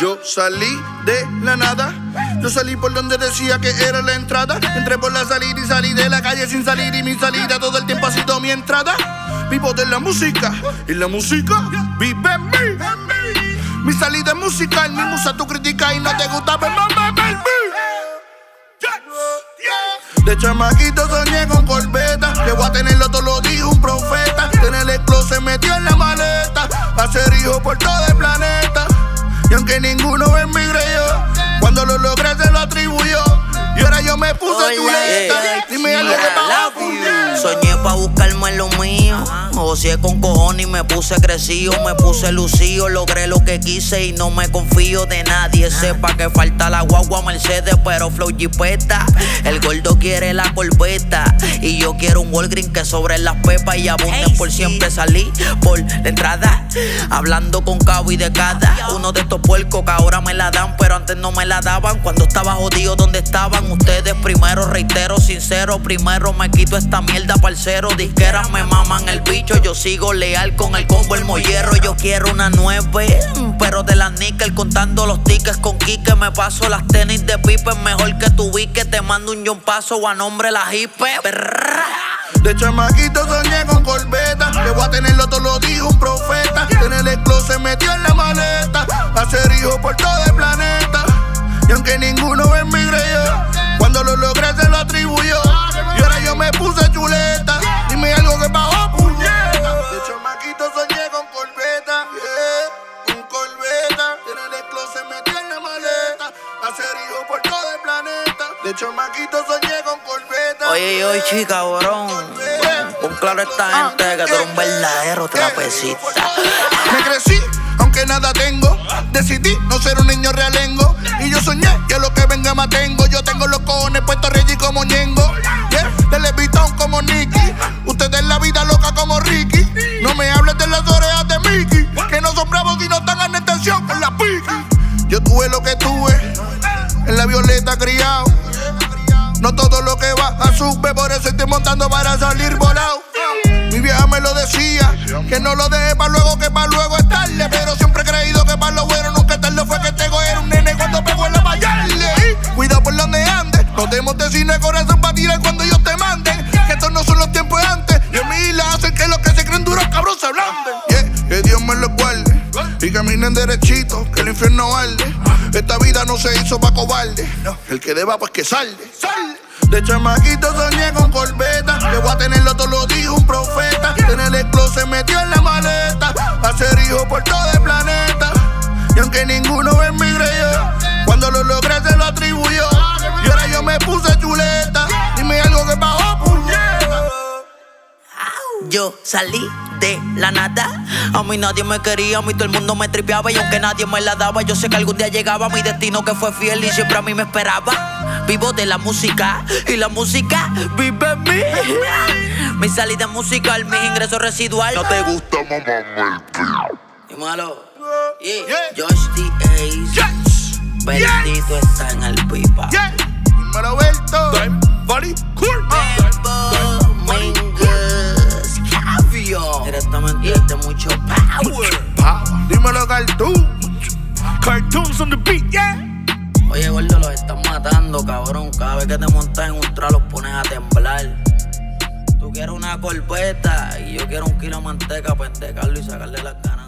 Yo salí de la nada. Yo salí por donde decía que era la entrada. Entré por la salida y salí de la calle sin salir. Y mi salida todo el tiempo ha sido mi entrada. Vivo de la música. Y la música vive en mí. Mi salida es musical. Mi musa tú criticas y no te gusta ver De chamaquito soñé con corbeta. Que voy a tenerlo todo lo dijo un profeta. Tener el closet metió en la maleta. Hacer hijo por todo el planeta. Y aunque ninguno en mi creyó, cuando lo logré se lo atribuyó. Y ahora yo me puse chuleta. Dime algo que Soñé pa' buscarme en lo mío. Ocié con cojones y me puse crecido, me puse lucido, logré lo que quise y no me confío de nadie. Sepa que falta la guagua Mercedes, pero flow jipeta. El gordo quiere la corbeta yo quiero un Walgreen que sobre las pepas y abunden por siempre salí por la entrada. Hablando con cabo y de cada uno de estos puercos que ahora me la dan, pero antes no me la daban. Cuando estaba jodido, ¿dónde estaban ustedes? Primero, reitero, sincero, primero me quito esta mierda, parcero. Disqueras me maman el bicho yo sigo leal con el combo, el mollero. Yo quiero una nueve, pero de la níquel contando los tickets con Kike. Me paso las tenis de Pipe, mejor que tu que Te mando un John Paso o a nombre la hipe. De chamaquito soñé con corbeta. Que voy a tenerlo todo lo dijo un profeta. Tener el closet metió en la maleta. Hacer hijo por todo el planeta. Y aunque ninguno en mi creyó, cuando lo logré se lo atribuyó. Y ahora yo me puse chuleta. Dime algo que bajó chamaquito soñé con corbeta. Oye, oye, chica, cabrón. Un claro esta ah, gente que tú eres un verdadero trapecista. Me crecí, aunque nada tengo. Decidí no ser un niño realengo. Y yo soñé que lo que venga más tengo. Yo tengo los cojones puestos Reggie como Ñengo. Yeah, de como Nicky. Ustedes la vida loca como Ricky. No me hables de las orejas de Mickey. Que no son bravos y no están en extensión con la Piki. Yo tuve lo que tuve. En la violeta criado no todo lo que va a sube, por eso estoy montando para salir volado. Mi vieja me lo decía, que no lo deje para luego, que para luego es tarde. Pero siempre he creído que para lo bueno nunca tarde fue que tengo era un nene cuando pegó en la mayarle. Cuidado por donde andes, no te montes cine corazón para tirar cuando yo te mande. Que estos no son los tiempos de antes. Dios mi la hacen que los que se creen duros cabros se ablanden. que Dios me lo guarde y caminen derechito, que el infierno arde. Esta vida no se hizo para cobarde. El que deba, pues que salde. De chamaquito soñé con corbeta. Que voy a tenerlo todo lo dijo un profeta. Tener el closet metió en la maleta. Hacer hijo por todo el planeta. Y aunque ninguno en mi creyó, cuando lo logré se lo atribuyó. Y ahora yo me puse chuleta. Dime algo que bajó puñeta. Yo salí de la nada. A mí nadie me quería, a mí todo el mundo me tripeaba. Y aunque nadie me la daba, yo sé que algún día llegaba mi destino que fue fiel y siempre a mí me esperaba. Vivo de la música y la música vive en mí. Mi salida musical, mis ingresos residuales. No te gusta, mamá, Dímelo. Yeah. Josh the Ace. Bendito está en el pipa. Dímelo, Berto. Body cool. Directamente de mucho power. Dímelo, Cartoon. Cartoons on the beat, yeah. Oye, gordo, los están matando, cabrón. Cada vez que te montas en un tra los pones a temblar. Tú quieres una corpeta y yo quiero un kilo de manteca para entecarlo y sacarle las ganas.